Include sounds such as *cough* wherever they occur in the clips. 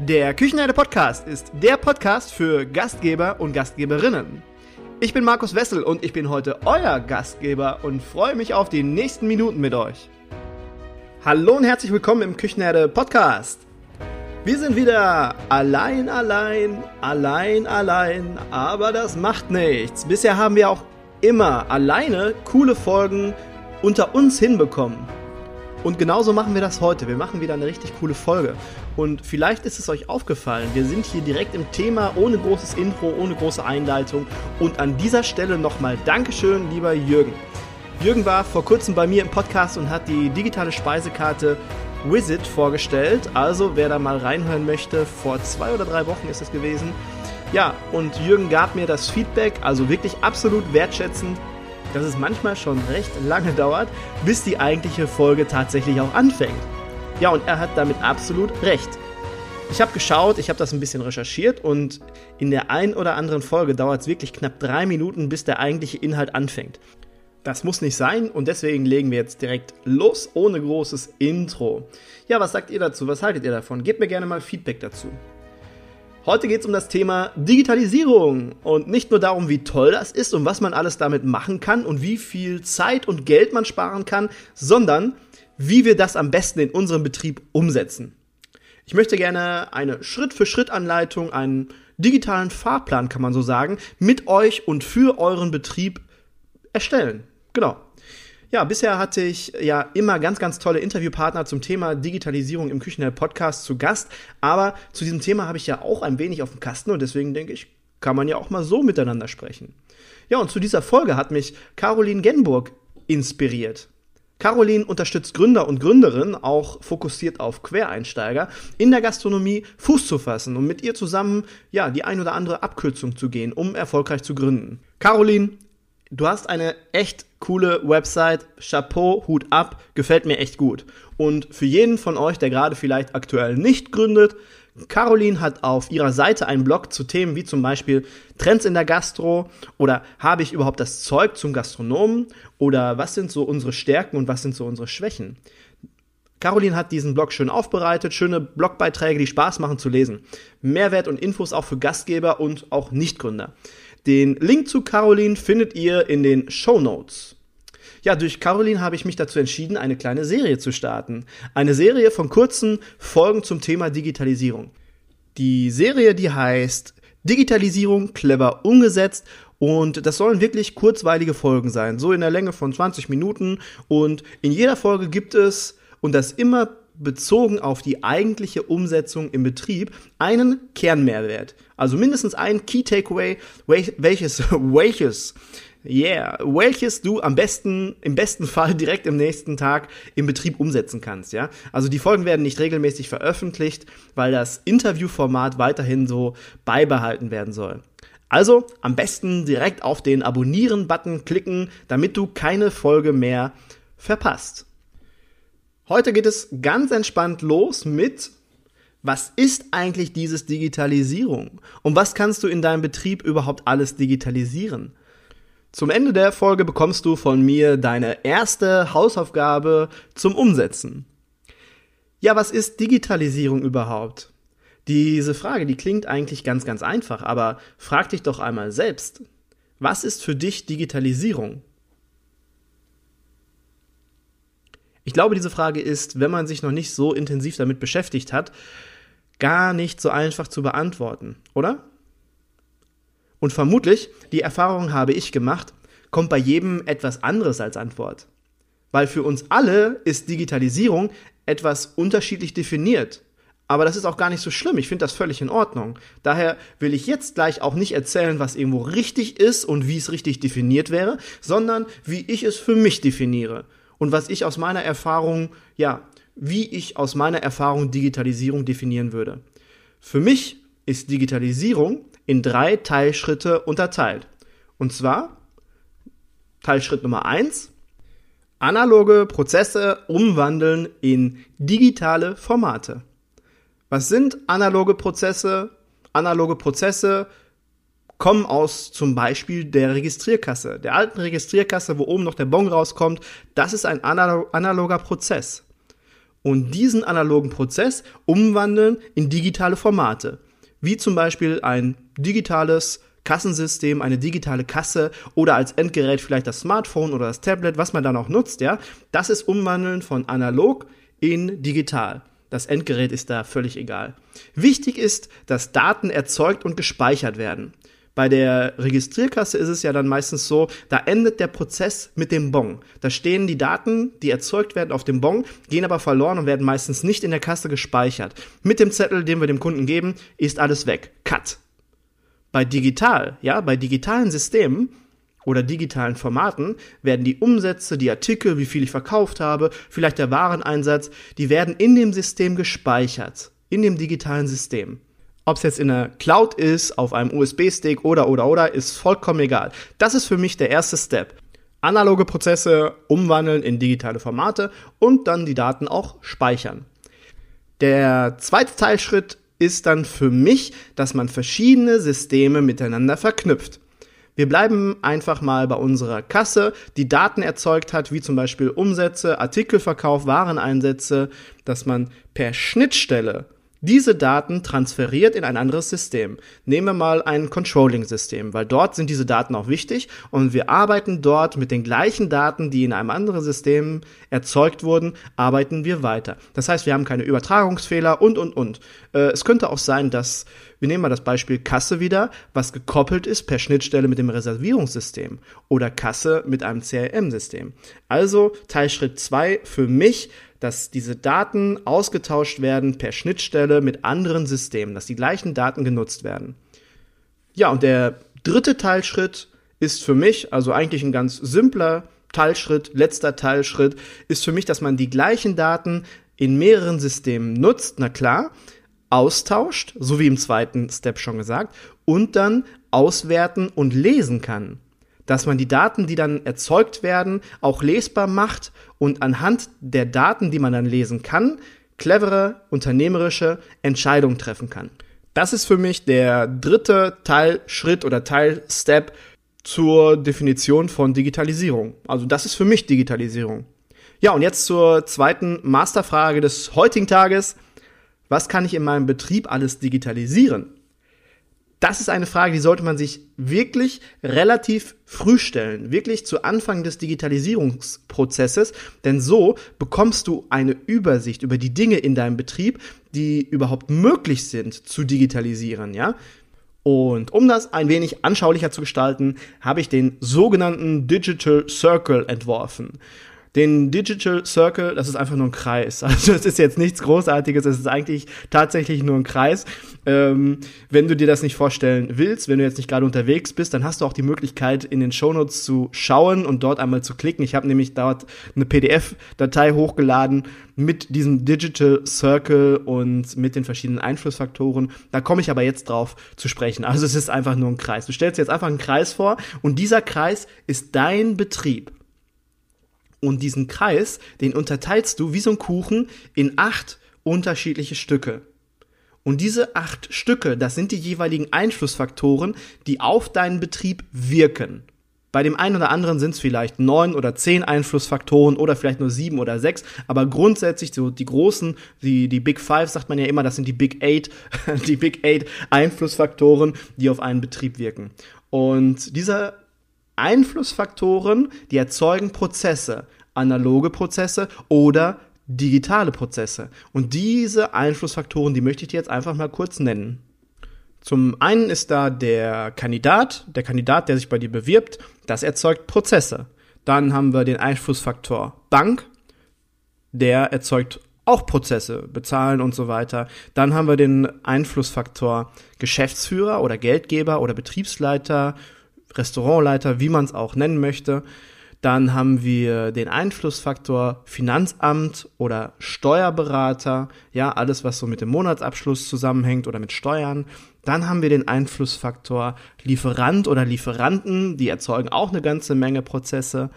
Der Küchenherde Podcast ist der Podcast für Gastgeber und Gastgeberinnen. Ich bin Markus Wessel und ich bin heute euer Gastgeber und freue mich auf die nächsten Minuten mit euch. Hallo und herzlich willkommen im Küchenherde Podcast. Wir sind wieder allein, allein, allein, allein, aber das macht nichts. Bisher haben wir auch immer alleine coole Folgen unter uns hinbekommen. Und genauso machen wir das heute. Wir machen wieder eine richtig coole Folge. Und vielleicht ist es euch aufgefallen, wir sind hier direkt im Thema, ohne großes Intro, ohne große Einleitung. Und an dieser Stelle nochmal Dankeschön, lieber Jürgen. Jürgen war vor kurzem bei mir im Podcast und hat die digitale Speisekarte Wizard vorgestellt. Also wer da mal reinhören möchte, vor zwei oder drei Wochen ist es gewesen. Ja, und Jürgen gab mir das Feedback, also wirklich absolut wertschätzend dass es manchmal schon recht lange dauert, bis die eigentliche Folge tatsächlich auch anfängt. Ja, und er hat damit absolut recht. Ich habe geschaut, ich habe das ein bisschen recherchiert und in der ein oder anderen Folge dauert es wirklich knapp drei Minuten, bis der eigentliche Inhalt anfängt. Das muss nicht sein und deswegen legen wir jetzt direkt los ohne großes Intro. Ja, was sagt ihr dazu? Was haltet ihr davon? Gebt mir gerne mal Feedback dazu. Heute geht es um das Thema Digitalisierung und nicht nur darum, wie toll das ist und was man alles damit machen kann und wie viel Zeit und Geld man sparen kann, sondern wie wir das am besten in unserem Betrieb umsetzen. Ich möchte gerne eine Schritt-für-Schritt-Anleitung, einen digitalen Fahrplan, kann man so sagen, mit euch und für euren Betrieb erstellen. Genau. Ja, bisher hatte ich ja immer ganz, ganz tolle Interviewpartner zum Thema Digitalisierung im Küchenheld Podcast zu Gast. Aber zu diesem Thema habe ich ja auch ein wenig auf dem Kasten und deswegen denke ich, kann man ja auch mal so miteinander sprechen. Ja, und zu dieser Folge hat mich Caroline Genburg inspiriert. Caroline unterstützt Gründer und Gründerinnen, auch fokussiert auf Quereinsteiger, in der Gastronomie Fuß zu fassen und mit ihr zusammen, ja, die ein oder andere Abkürzung zu gehen, um erfolgreich zu gründen. Caroline, du hast eine echt coole Website. Chapeau, Hut ab, gefällt mir echt gut. Und für jeden von euch, der gerade vielleicht aktuell nicht gründet, Caroline hat auf ihrer Seite einen Blog zu Themen wie zum Beispiel Trends in der Gastro oder habe ich überhaupt das Zeug zum Gastronomen oder was sind so unsere Stärken und was sind so unsere Schwächen. Caroline hat diesen Blog schön aufbereitet, schöne Blogbeiträge, die Spaß machen zu lesen. Mehrwert und Infos auch für Gastgeber und auch Nichtgründer. Den Link zu Caroline findet ihr in den Show Notes. Ja, durch Caroline habe ich mich dazu entschieden, eine kleine Serie zu starten. Eine Serie von kurzen Folgen zum Thema Digitalisierung. Die Serie, die heißt Digitalisierung clever umgesetzt und das sollen wirklich kurzweilige Folgen sein, so in der Länge von 20 Minuten und in jeder Folge gibt es und das immer bezogen auf die eigentliche Umsetzung im Betrieb einen Kernmehrwert. Also mindestens ein Key Takeaway, welches, *laughs* welches, yeah, welches du am besten, im besten Fall direkt im nächsten Tag im Betrieb umsetzen kannst, ja. Also die Folgen werden nicht regelmäßig veröffentlicht, weil das Interviewformat weiterhin so beibehalten werden soll. Also am besten direkt auf den Abonnieren-Button klicken, damit du keine Folge mehr verpasst. Heute geht es ganz entspannt los mit was ist eigentlich dieses Digitalisierung? Und was kannst du in deinem Betrieb überhaupt alles digitalisieren? Zum Ende der Folge bekommst du von mir deine erste Hausaufgabe zum Umsetzen. Ja, was ist Digitalisierung überhaupt? Diese Frage, die klingt eigentlich ganz, ganz einfach, aber frag dich doch einmal selbst. Was ist für dich Digitalisierung? Ich glaube, diese Frage ist, wenn man sich noch nicht so intensiv damit beschäftigt hat, gar nicht so einfach zu beantworten, oder? Und vermutlich, die Erfahrung habe ich gemacht, kommt bei jedem etwas anderes als Antwort. Weil für uns alle ist Digitalisierung etwas unterschiedlich definiert. Aber das ist auch gar nicht so schlimm. Ich finde das völlig in Ordnung. Daher will ich jetzt gleich auch nicht erzählen, was irgendwo richtig ist und wie es richtig definiert wäre, sondern wie ich es für mich definiere und was ich aus meiner Erfahrung, ja, wie ich aus meiner Erfahrung Digitalisierung definieren würde. Für mich ist Digitalisierung in drei Teilschritte unterteilt. Und zwar Teilschritt Nummer eins: analoge Prozesse umwandeln in digitale Formate. Was sind analoge Prozesse? Analoge Prozesse kommen aus zum Beispiel der Registrierkasse, der alten Registrierkasse, wo oben noch der Bon rauskommt. Das ist ein analoger Prozess. und diesen analogen Prozess umwandeln in digitale Formate, wie zum Beispiel ein digitales Kassensystem, eine digitale Kasse oder als Endgerät vielleicht das Smartphone oder das Tablet, was man dann auch nutzt, ja, das ist Umwandeln von analog in digital. Das Endgerät ist da völlig egal. Wichtig ist, dass Daten erzeugt und gespeichert werden. Bei der Registrierkasse ist es ja dann meistens so, da endet der Prozess mit dem Bon. Da stehen die Daten, die erzeugt werden auf dem Bon, gehen aber verloren und werden meistens nicht in der Kasse gespeichert. Mit dem Zettel, den wir dem Kunden geben, ist alles weg. Cut. Bei digital, ja, bei digitalen Systemen oder digitalen Formaten werden die Umsätze, die Artikel, wie viel ich verkauft habe, vielleicht der Wareneinsatz, die werden in dem System gespeichert. In dem digitalen System. Ob es jetzt in der Cloud ist, auf einem USB-Stick oder oder oder, ist vollkommen egal. Das ist für mich der erste Step. Analoge Prozesse umwandeln in digitale Formate und dann die Daten auch speichern. Der zweite Teilschritt ist dann für mich, dass man verschiedene Systeme miteinander verknüpft. Wir bleiben einfach mal bei unserer Kasse, die Daten erzeugt hat, wie zum Beispiel Umsätze, Artikelverkauf, Wareneinsätze, dass man per Schnittstelle diese Daten transferiert in ein anderes System. Nehmen wir mal ein Controlling-System, weil dort sind diese Daten auch wichtig und wir arbeiten dort mit den gleichen Daten, die in einem anderen System erzeugt wurden, arbeiten wir weiter. Das heißt, wir haben keine Übertragungsfehler und, und, und. Äh, es könnte auch sein, dass, wir nehmen mal das Beispiel Kasse wieder, was gekoppelt ist per Schnittstelle mit dem Reservierungssystem oder Kasse mit einem CRM-System. Also Teilschritt zwei für mich, dass diese Daten ausgetauscht werden per Schnittstelle mit anderen Systemen, dass die gleichen Daten genutzt werden. Ja, und der dritte Teilschritt ist für mich, also eigentlich ein ganz simpler Teilschritt, letzter Teilschritt, ist für mich, dass man die gleichen Daten in mehreren Systemen nutzt, na klar, austauscht, so wie im zweiten Step schon gesagt, und dann auswerten und lesen kann dass man die Daten, die dann erzeugt werden, auch lesbar macht und anhand der Daten, die man dann lesen kann, clevere, unternehmerische Entscheidungen treffen kann. Das ist für mich der dritte Teilschritt oder Teilstep zur Definition von Digitalisierung. Also das ist für mich Digitalisierung. Ja, und jetzt zur zweiten Masterfrage des heutigen Tages. Was kann ich in meinem Betrieb alles digitalisieren? Das ist eine Frage, die sollte man sich wirklich relativ früh stellen, wirklich zu Anfang des Digitalisierungsprozesses, denn so bekommst du eine Übersicht über die Dinge in deinem Betrieb, die überhaupt möglich sind zu digitalisieren, ja? Und um das ein wenig anschaulicher zu gestalten, habe ich den sogenannten Digital Circle entworfen. Den Digital Circle, das ist einfach nur ein Kreis. *laughs* Also es ist jetzt nichts Großartiges, es ist eigentlich tatsächlich nur ein Kreis. Ähm, wenn du dir das nicht vorstellen willst, wenn du jetzt nicht gerade unterwegs bist, dann hast du auch die Möglichkeit, in den Shownotes zu schauen und dort einmal zu klicken. Ich habe nämlich dort eine PDF-Datei hochgeladen mit diesem Digital Circle und mit den verschiedenen Einflussfaktoren. Da komme ich aber jetzt drauf zu sprechen. Also es ist einfach nur ein Kreis. Du stellst dir jetzt einfach einen Kreis vor und dieser Kreis ist dein Betrieb. Und diesen Kreis, den unterteilst du wie so ein Kuchen in acht unterschiedliche Stücke. Und diese acht Stücke, das sind die jeweiligen Einflussfaktoren, die auf deinen Betrieb wirken. Bei dem einen oder anderen sind es vielleicht neun oder zehn Einflussfaktoren oder vielleicht nur sieben oder sechs, aber grundsätzlich so die großen, die, die Big Five sagt man ja immer, das sind die Big Eight, *laughs* die Big Eight Einflussfaktoren, die auf einen Betrieb wirken. Und diese Einflussfaktoren, die erzeugen Prozesse, analoge Prozesse oder digitale Prozesse. Und diese Einflussfaktoren, die möchte ich dir jetzt einfach mal kurz nennen. Zum einen ist da der Kandidat, der Kandidat, der sich bei dir bewirbt, das erzeugt Prozesse. Dann haben wir den Einflussfaktor Bank, der erzeugt auch Prozesse, bezahlen und so weiter. Dann haben wir den Einflussfaktor Geschäftsführer oder Geldgeber oder Betriebsleiter, Restaurantleiter, wie man es auch nennen möchte. Dann haben wir den Einflussfaktor Finanzamt oder Steuerberater, ja, alles, was so mit dem Monatsabschluss zusammenhängt oder mit Steuern. Dann haben wir den Einflussfaktor Lieferant oder Lieferanten, die erzeugen auch eine ganze Menge Prozesse.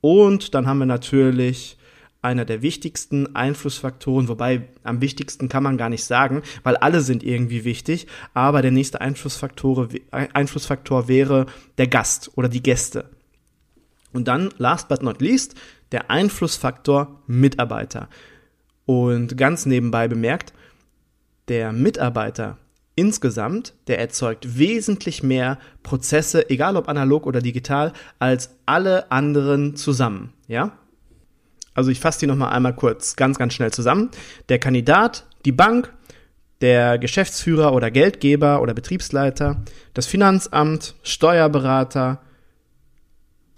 Und dann haben wir natürlich einer der wichtigsten Einflussfaktoren, wobei am wichtigsten kann man gar nicht sagen, weil alle sind irgendwie wichtig, aber der nächste Einflussfaktor, Einflussfaktor wäre der Gast oder die Gäste. Und dann, last but not least, der Einflussfaktor Mitarbeiter. Und ganz nebenbei bemerkt, der Mitarbeiter insgesamt, der erzeugt wesentlich mehr Prozesse, egal ob analog oder digital, als alle anderen zusammen, ja? Also ich fasse die nochmal einmal kurz, ganz, ganz schnell zusammen. Der Kandidat, die Bank, der Geschäftsführer oder Geldgeber oder Betriebsleiter, das Finanzamt, Steuerberater,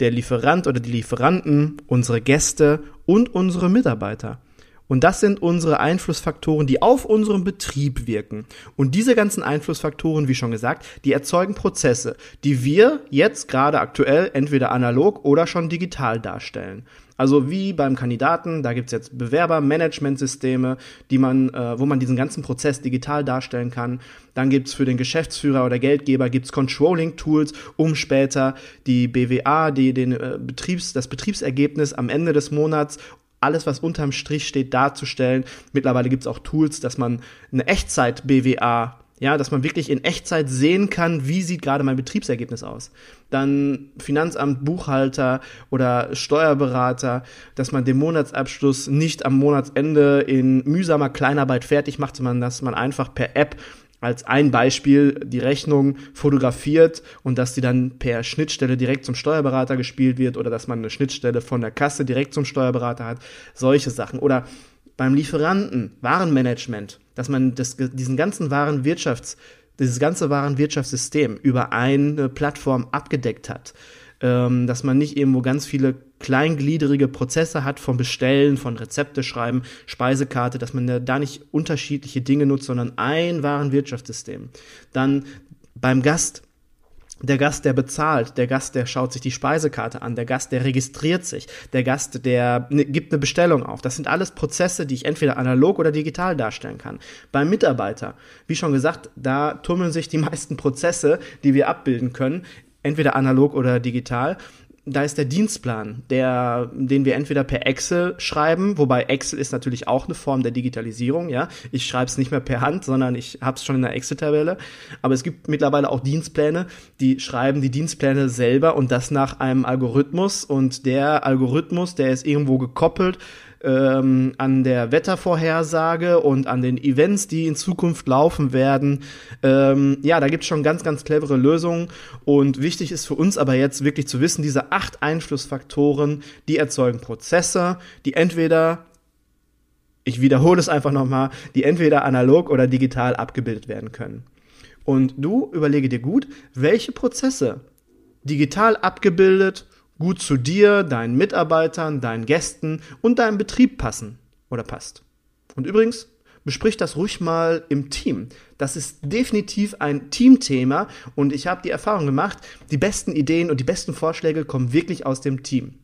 der Lieferant oder die Lieferanten, unsere Gäste und unsere Mitarbeiter. Und das sind unsere Einflussfaktoren, die auf unseren Betrieb wirken. Und diese ganzen Einflussfaktoren, wie schon gesagt, die erzeugen Prozesse, die wir jetzt gerade aktuell entweder analog oder schon digital darstellen. Also wie beim Kandidaten, da gibt's jetzt Bewerbermanagementsysteme, die man, äh, wo man diesen ganzen Prozess digital darstellen kann. Dann gibt's für den Geschäftsführer oder Geldgeber gibt's Controlling-Tools, um später die BWA, die den äh, Betriebs, das Betriebsergebnis am Ende des Monats alles, was unterm Strich steht, darzustellen. Mittlerweile gibt's auch Tools, dass man eine Echtzeit-BWA ja, dass man wirklich in Echtzeit sehen kann, wie sieht gerade mein Betriebsergebnis aus. Dann Finanzamt, Buchhalter oder Steuerberater, dass man den Monatsabschluss nicht am Monatsende in mühsamer Kleinarbeit fertig macht, sondern dass man einfach per App als ein Beispiel die Rechnung fotografiert und dass die dann per Schnittstelle direkt zum Steuerberater gespielt wird oder dass man eine Schnittstelle von der Kasse direkt zum Steuerberater hat, solche Sachen. Oder beim Lieferanten, Warenmanagement, dass man das, diesen ganzen Warenwirtschafts, dieses ganze Warenwirtschaftssystem über eine Plattform abgedeckt hat. Ähm, dass man nicht irgendwo ganz viele kleingliederige Prozesse hat vom Bestellen, von Rezepte schreiben, Speisekarte, dass man da nicht unterschiedliche Dinge nutzt, sondern ein Warenwirtschaftssystem. Dann beim Gast der Gast, der bezahlt, der Gast, der schaut sich die Speisekarte an, der Gast, der registriert sich, der Gast, der ne, gibt eine Bestellung auf. Das sind alles Prozesse, die ich entweder analog oder digital darstellen kann. Beim Mitarbeiter, wie schon gesagt, da tummeln sich die *laughs* meisten Prozesse, die wir abbilden können, entweder analog oder digital da ist der Dienstplan, der, den wir entweder per Excel schreiben, wobei Excel ist natürlich auch eine Form der Digitalisierung, ja. Ich schreibe es nicht mehr per Hand, sondern ich habe es schon in der Excel-Tabelle. Aber es gibt mittlerweile auch Dienstpläne, die schreiben die Dienstpläne selber und das nach einem Algorithmus und der Algorithmus, der ist irgendwo gekoppelt ähm, an der Wettervorhersage und an den Events, die in Zukunft laufen werden. Ähm, ja, da gibt es schon ganz, ganz clevere Lösungen. Und wichtig ist für uns aber jetzt wirklich zu wissen, diese acht Einflussfaktoren, die erzeugen Prozesse, die entweder ich wiederhole es einfach nochmal, die entweder analog oder digital abgebildet werden können. Und du überlege dir gut, welche Prozesse digital abgebildet gut zu dir, deinen Mitarbeitern, deinen Gästen und deinem Betrieb passen oder passt. Und übrigens, besprich das ruhig mal im Team. Das ist definitiv ein Teamthema und ich habe die Erfahrung gemacht, die besten Ideen und die besten Vorschläge kommen wirklich aus dem Team.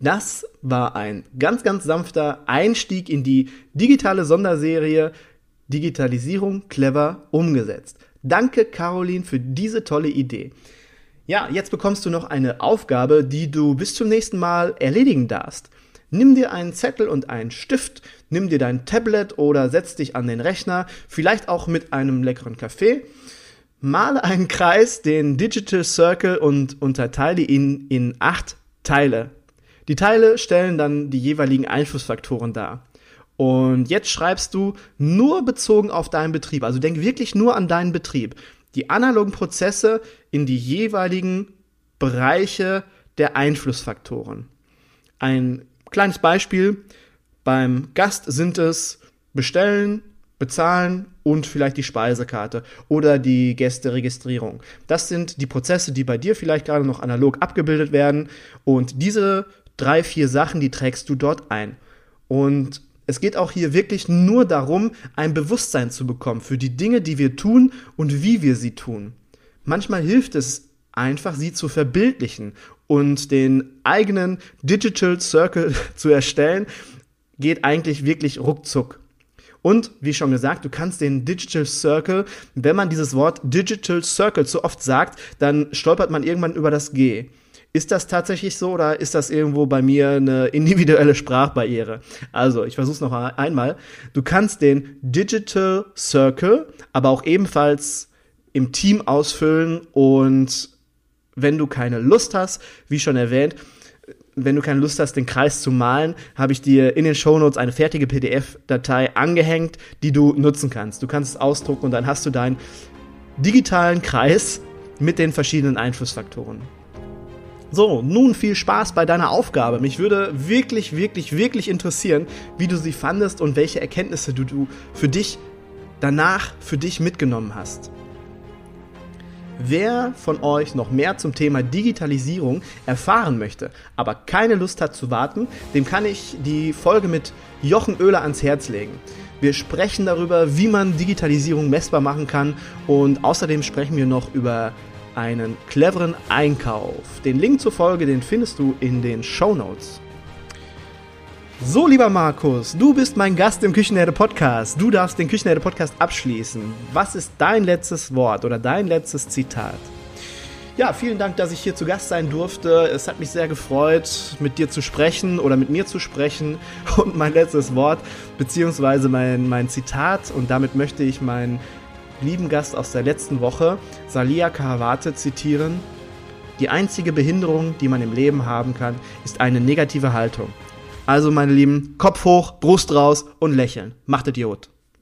Das war ein ganz, ganz sanfter Einstieg in die digitale Sonderserie Digitalisierung clever umgesetzt. Danke, Caroline, für diese tolle Idee. Ja, jetzt bekommst du noch eine Aufgabe, die du bis zum nächsten Mal erledigen darfst. Nimm dir einen Zettel und einen Stift, nimm dir dein Tablet oder setz dich an den Rechner, vielleicht auch mit einem leckeren Kaffee. Male einen Kreis, den Digital Circle und unterteile ihn in acht Teile. Die Teile stellen dann die jeweiligen Einflussfaktoren dar. Und jetzt schreibst du nur bezogen auf deinen Betrieb. Also denk wirklich nur an deinen Betrieb die analogen Prozesse in die jeweiligen Bereiche der Einflussfaktoren. Ein kleines Beispiel. Beim Gast sind es bestellen, bezahlen und vielleicht die Speisekarte oder die Gästeregistrierung. Das sind die Prozesse, die bei dir vielleicht gerade noch analog abgebildet werden und diese drei, vier Sachen, die trägst du dort ein. Und es geht auch hier wirklich nur darum, ein Bewusstsein zu bekommen für die Dinge, die wir tun und wie wir sie tun. Manchmal hilft es einfach, sie zu verbildlichen und den eigenen Digital Circle *laughs* zu erstellen, geht eigentlich wirklich ruckzuck. Und wie schon gesagt, du kannst den Digital Circle, wenn man dieses Wort Digital Circle zu oft sagt, dann stolpert man irgendwann über das G. Ist das tatsächlich so oder ist das irgendwo bei mir eine *laughs* individuelle Sprachbarriere? Also, ich versuche es noch einmal. Du kannst den Digital Circle aber auch ebenfalls im Team ausfüllen und wenn du keine Lust hast, wie schon erwähnt, wenn du keine Lust hast, den Kreis zu malen, habe ich dir in den Shownotes eine fertige PDF-Datei angehängt, die du nutzen kannst. Du kannst es ausdrucken und dann hast du deinen digitalen Kreis mit den verschiedenen Einflussfaktoren. So, nun viel Spaß bei deiner Aufgabe. Mich würde wirklich, wirklich, wirklich interessieren, wie du sie fandest und welche Erkenntnisse du, du für dich danach für dich mitgenommen hast. Wer von euch noch mehr zum Thema Digitalisierung erfahren möchte, aber keine Lust hat zu warten, dem kann ich die Folge mit Jochen Oehler ans Herz legen. Wir sprechen darüber, wie man Digitalisierung messbar machen kann und außerdem sprechen wir noch über einen cleveren Einkauf. Den Link zur Folge, den findest du in den Show Notes. So, lieber Markus, du bist mein Gast im Küchenherde Podcast. Du darfst den Küchenherde Podcast abschließen. Was ist dein letztes Wort oder dein letztes Zitat? Ja, vielen Dank, dass ich hier zu Gast sein durfte. Es hat mich sehr gefreut, mit dir zu sprechen oder mit mir zu sprechen. Und mein letztes Wort, beziehungsweise mein, mein Zitat, und damit möchte ich meinen lieben Gast aus der letzten Woche, Salia Kahavate, zitieren. Die einzige Behinderung, die man im Leben haben kann, ist eine negative Haltung. Also, meine Lieben, Kopf hoch, Brust raus und lächeln. Macht Idiot.